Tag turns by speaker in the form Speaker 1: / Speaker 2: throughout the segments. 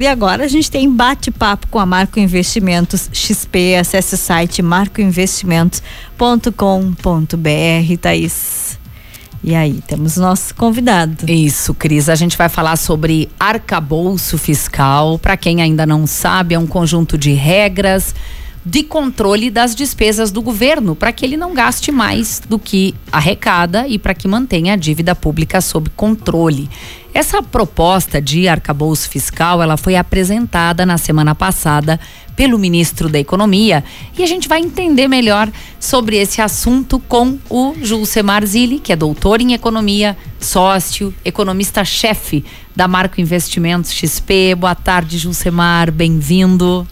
Speaker 1: E agora a gente tem bate-papo com a Marco Investimentos XP. Acesse o site marcoinvestimentos.com.br, Thaís. E aí, temos nosso convidado.
Speaker 2: Isso, Cris. A gente vai falar sobre arcabouço fiscal. Para quem ainda não sabe, é um conjunto de regras de controle das despesas do governo, para que ele não gaste mais do que arrecada e para que mantenha a dívida pública sob controle. Essa proposta de arcabouço fiscal, ela foi apresentada na semana passada pelo ministro da Economia e a gente vai entender melhor sobre esse assunto com o Julcemar Zilli, que é doutor em economia, sócio, economista-chefe da Marco Investimentos XP. Boa tarde, Julcemar, bem-vindo.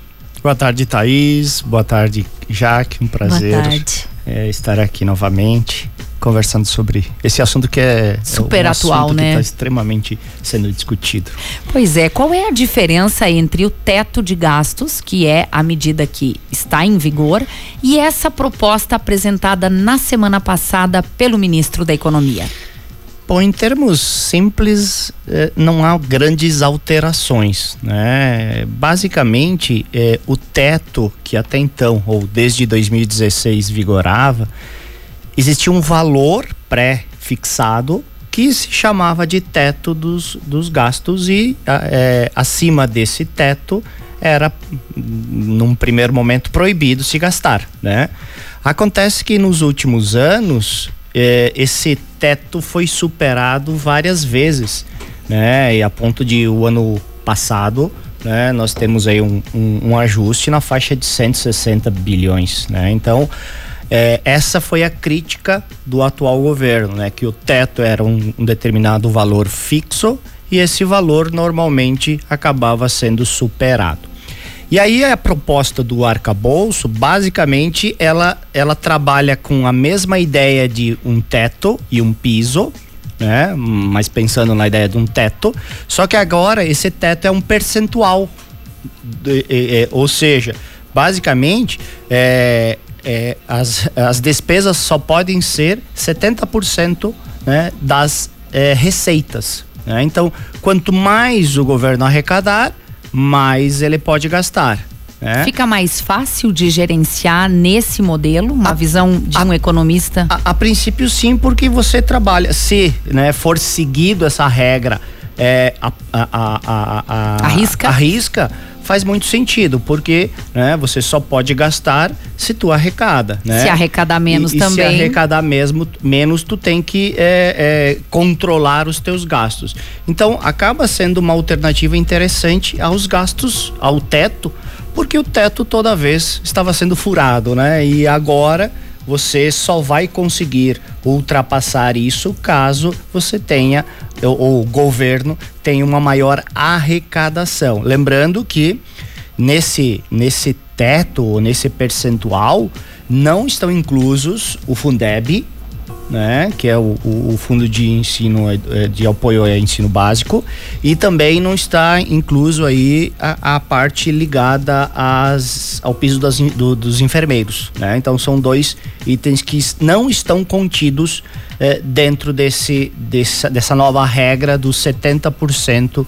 Speaker 3: Boa tarde, Thaís. Boa tarde, Jaque. Um prazer é, estar aqui novamente conversando sobre esse assunto que é
Speaker 2: super
Speaker 3: é um
Speaker 2: atual, né?
Speaker 3: Está extremamente sendo discutido.
Speaker 2: Pois é. Qual é a diferença entre o teto de gastos, que é a medida que está em vigor, e essa proposta apresentada na semana passada pelo ministro da Economia?
Speaker 3: Bom, em termos simples, eh, não há grandes alterações. Né? Basicamente, eh, o teto que até então, ou desde 2016, vigorava, existia um valor pré-fixado que se chamava de teto dos, dos gastos e eh, acima desse teto era, num primeiro momento, proibido se gastar. Né? Acontece que nos últimos anos esse teto foi superado várias vezes, né? E a ponto de o ano passado, né? Nós temos aí um, um, um ajuste na faixa de 160 bilhões, né? Então, é, essa foi a crítica do atual governo, né? Que o teto era um, um, determinado valor fixo e esse valor normalmente acabava sendo superado. E aí a proposta do arcabouço, basicamente, ela, ela trabalha com a mesma ideia de um teto e um piso, né? Mas pensando na ideia de um teto, só que agora esse teto é um percentual, de, é, ou seja, basicamente é, é, as, as despesas só podem ser 70% né, das é, receitas. Né? Então, quanto mais o governo arrecadar, mais ele pode gastar.
Speaker 2: É. Fica mais fácil de gerenciar nesse modelo, uma a, visão de a, um economista?
Speaker 3: A, a, princípio sim, porque você trabalha, se né, for seguido essa regra, é, a, a, a, a,
Speaker 2: arrisca?
Speaker 3: arrisca, faz muito sentido, porque né, você só pode gastar se tu arrecada. Né?
Speaker 2: Se arrecadar menos
Speaker 3: e,
Speaker 2: também.
Speaker 3: E se arrecadar mesmo, menos, tu tem que é, é, controlar os teus gastos. Então, acaba sendo uma alternativa interessante aos gastos, ao teto, porque o teto toda vez estava sendo furado, né? E agora você só vai conseguir ultrapassar isso caso você tenha ou o governo tenha uma maior arrecadação. Lembrando que nesse nesse teto, nesse percentual, não estão inclusos o Fundeb, né, que é o, o, fundo de ensino é, de apoio ao ensino básico e também não está incluso aí a, a parte ligada às, ao piso das, do, dos enfermeiros, né? Então são dois itens que não estão contidos é, dentro desse, desse, dessa nova regra dos 70%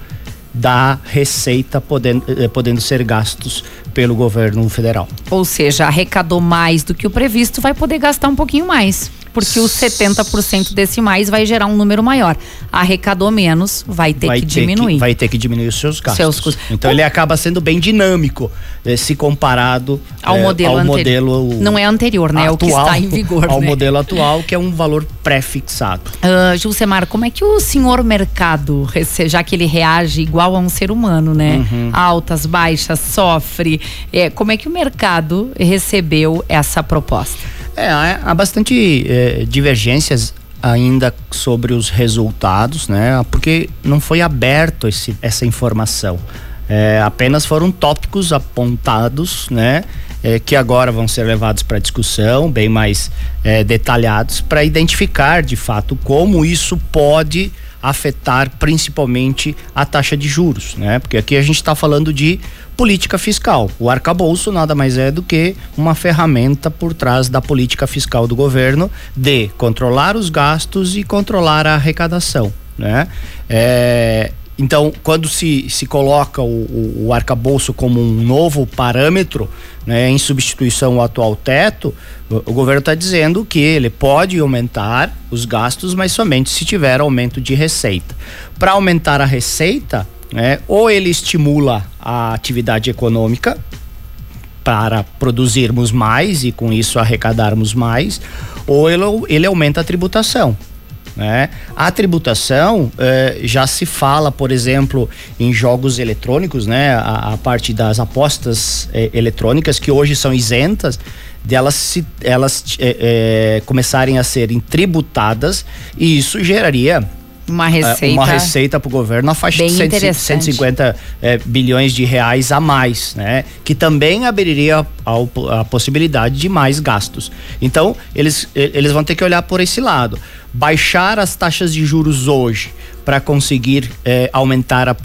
Speaker 3: da receita podendo, podendo ser gastos pelo governo federal.
Speaker 2: Ou seja, arrecadou mais do que o previsto, vai poder gastar um pouquinho mais porque os 70% desse mais vai gerar um número maior. Arrecadou menos, vai ter vai que ter diminuir.
Speaker 3: Que, vai ter que diminuir os seus gastos. Seus custos. Então ele acaba sendo bem dinâmico, eh, se comparado
Speaker 2: ao é, modelo ao modelo Não é anterior, né? Atual, é o que está em vigor.
Speaker 3: Ao
Speaker 2: né?
Speaker 3: modelo atual, que é um valor pré-fixado.
Speaker 2: Uh, Gilcemar, como é que o senhor mercado, já que ele reage igual a um ser humano, né? Uhum. Altas, baixas, sofre. É, como é que o mercado recebeu essa proposta?
Speaker 3: É, há bastante é, divergências ainda sobre os resultados, né? Porque não foi aberto esse, essa informação. É, apenas foram tópicos apontados, né? É, que agora vão ser levados para discussão, bem mais é, detalhados, para identificar de fato como isso pode afetar principalmente a taxa de juros, né? Porque aqui a gente está falando de política fiscal. O arcabouço nada mais é do que uma ferramenta por trás da política fiscal do governo de controlar os gastos e controlar a arrecadação, né? É, então, quando se, se coloca o, o, o arcabouço como um novo parâmetro, né, em substituição ao atual teto, o, o governo está dizendo que ele pode aumentar os gastos, mas somente se tiver aumento de receita. Para aumentar a receita, né, ou ele estimula a atividade econômica, para produzirmos mais e com isso arrecadarmos mais, ou ele, ele aumenta a tributação. Né? A tributação eh, já se fala, por exemplo, em jogos eletrônicos, né? A, a parte das apostas eh, eletrônicas que hoje são isentas, delas se, elas eh, começarem a serem tributadas e isso geraria
Speaker 2: uma receita,
Speaker 3: uma receita para o governo na faixa de 150 é, bilhões de reais a mais, né? Que também abriria a, a, possibilidade de mais gastos. Então, eles, eles vão ter que olhar por esse lado. Baixar as taxas de juros hoje para conseguir é, aumentar a,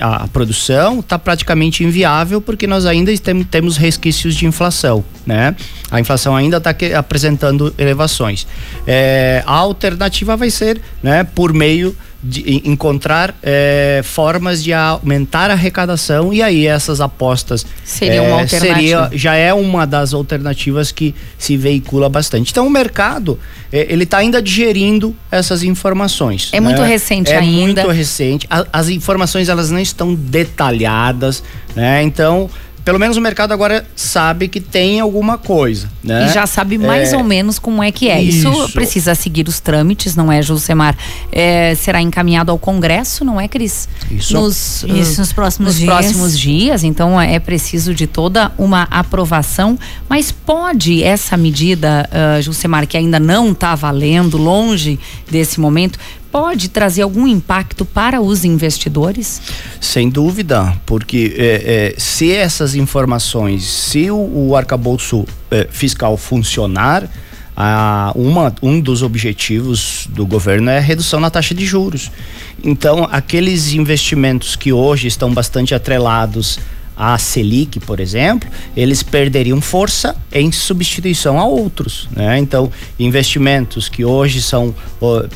Speaker 3: a, a produção está praticamente inviável porque nós ainda tem, temos resquícios de inflação, né? A inflação ainda está apresentando elevações. É, a alternativa vai ser, né, por meio de encontrar é, formas de aumentar a arrecadação e aí essas apostas
Speaker 2: seria uma é, alternativa. Seria,
Speaker 3: já é uma das alternativas que se veicula bastante. Então o mercado é, ele está ainda digerindo essas informações.
Speaker 2: É né? muito recente
Speaker 3: é
Speaker 2: ainda.
Speaker 3: É muito recente. A, as informações elas não estão detalhadas, né? Então pelo menos o mercado agora sabe que tem alguma coisa, né?
Speaker 2: E já sabe mais é... ou menos como é que é. Isso. Isso, precisa seguir os trâmites, não é, Jusemar? É, será encaminhado ao Congresso, não é, Cris?
Speaker 1: Isso. Nos, Isso, nos próximos
Speaker 2: nos
Speaker 1: dias.
Speaker 2: próximos dias, então é preciso de toda uma aprovação, mas pode essa medida, uh, Jusemar, que ainda não está valendo, longe desse momento, pode trazer algum impacto para os investidores?
Speaker 3: Sem dúvida, porque é, é, se essas informações, se o, o arcabouço é, fiscal funcionar, uma, um dos objetivos do governo é a redução na taxa de juros. Então, aqueles investimentos que hoje estão bastante atrelados a Selic, por exemplo, eles perderiam força em substituição a outros. Né? Então, investimentos que hoje são,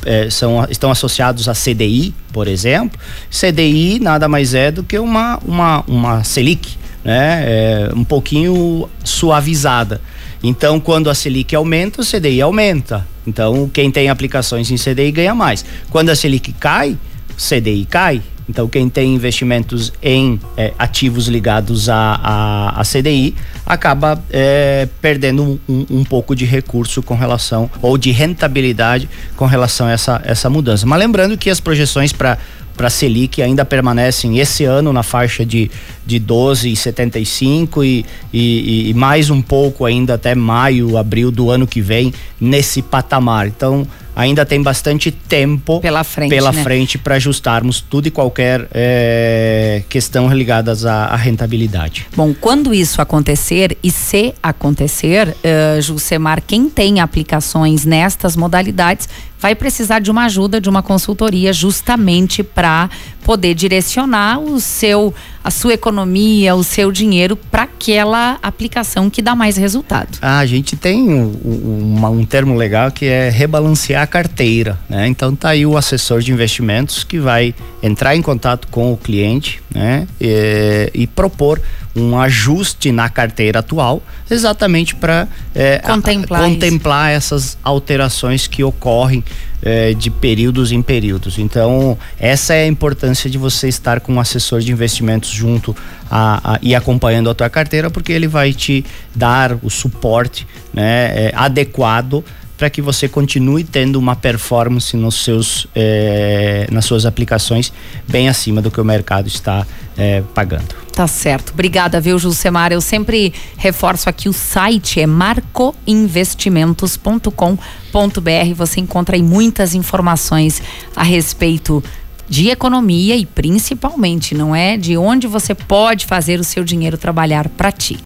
Speaker 3: é, são, estão associados a CDI, por exemplo, CDI nada mais é do que uma, uma, uma Selic, né? É, um pouquinho suavizada. Então, quando a Selic aumenta, o CDI aumenta. Então, quem tem aplicações em CDI ganha mais. Quando a Selic cai, CDI cai. Então, quem tem investimentos em é, ativos ligados à, à, à CDI acaba é, perdendo um, um, pouco de recurso com relação, ou de rentabilidade com relação a essa, essa mudança. Mas lembrando que as projeções para para a Selic ainda permanecem esse ano na faixa de, de 12,75 e, e, e mais um pouco ainda até maio, abril do ano que vem nesse patamar. Então, ainda tem bastante tempo
Speaker 2: pela frente,
Speaker 3: pela
Speaker 2: né?
Speaker 3: frente para ajustarmos tudo e qualquer é, questão ligadas à, à, rentabilidade.
Speaker 2: Bom, quando isso acontecer e se acontecer, uh, Jusemar, quem tem aplicações nestas modalidades vai precisar de uma ajuda, de uma consultoria, justamente para poder direcionar o seu, a sua economia, o seu dinheiro para aquela aplicação que dá mais resultado.
Speaker 3: Ah, a gente tem um, um, um, termo legal que é rebalancear a carteira, né? Então tá aí o assessor de investimentos que vai entrar em contato com o cliente, né? E, e propor um ajuste na carteira atual, exatamente para é, contemplar, contemplar essas alterações que ocorrem é, de períodos em períodos. Então, essa é a importância de você estar com um assessor de investimentos junto a, a, e acompanhando a tua carteira, porque ele vai te dar o suporte né, é, adequado para que você continue tendo uma performance nos seus, eh, nas suas aplicações bem acima do que o mercado está eh, pagando.
Speaker 2: Tá certo. Obrigada, viu, Jusemar? Eu sempre reforço aqui o site é marcoinvestimentos.com.br. Você encontra aí muitas informações a respeito de economia e principalmente, não é, de onde você pode fazer o seu dinheiro trabalhar para ti.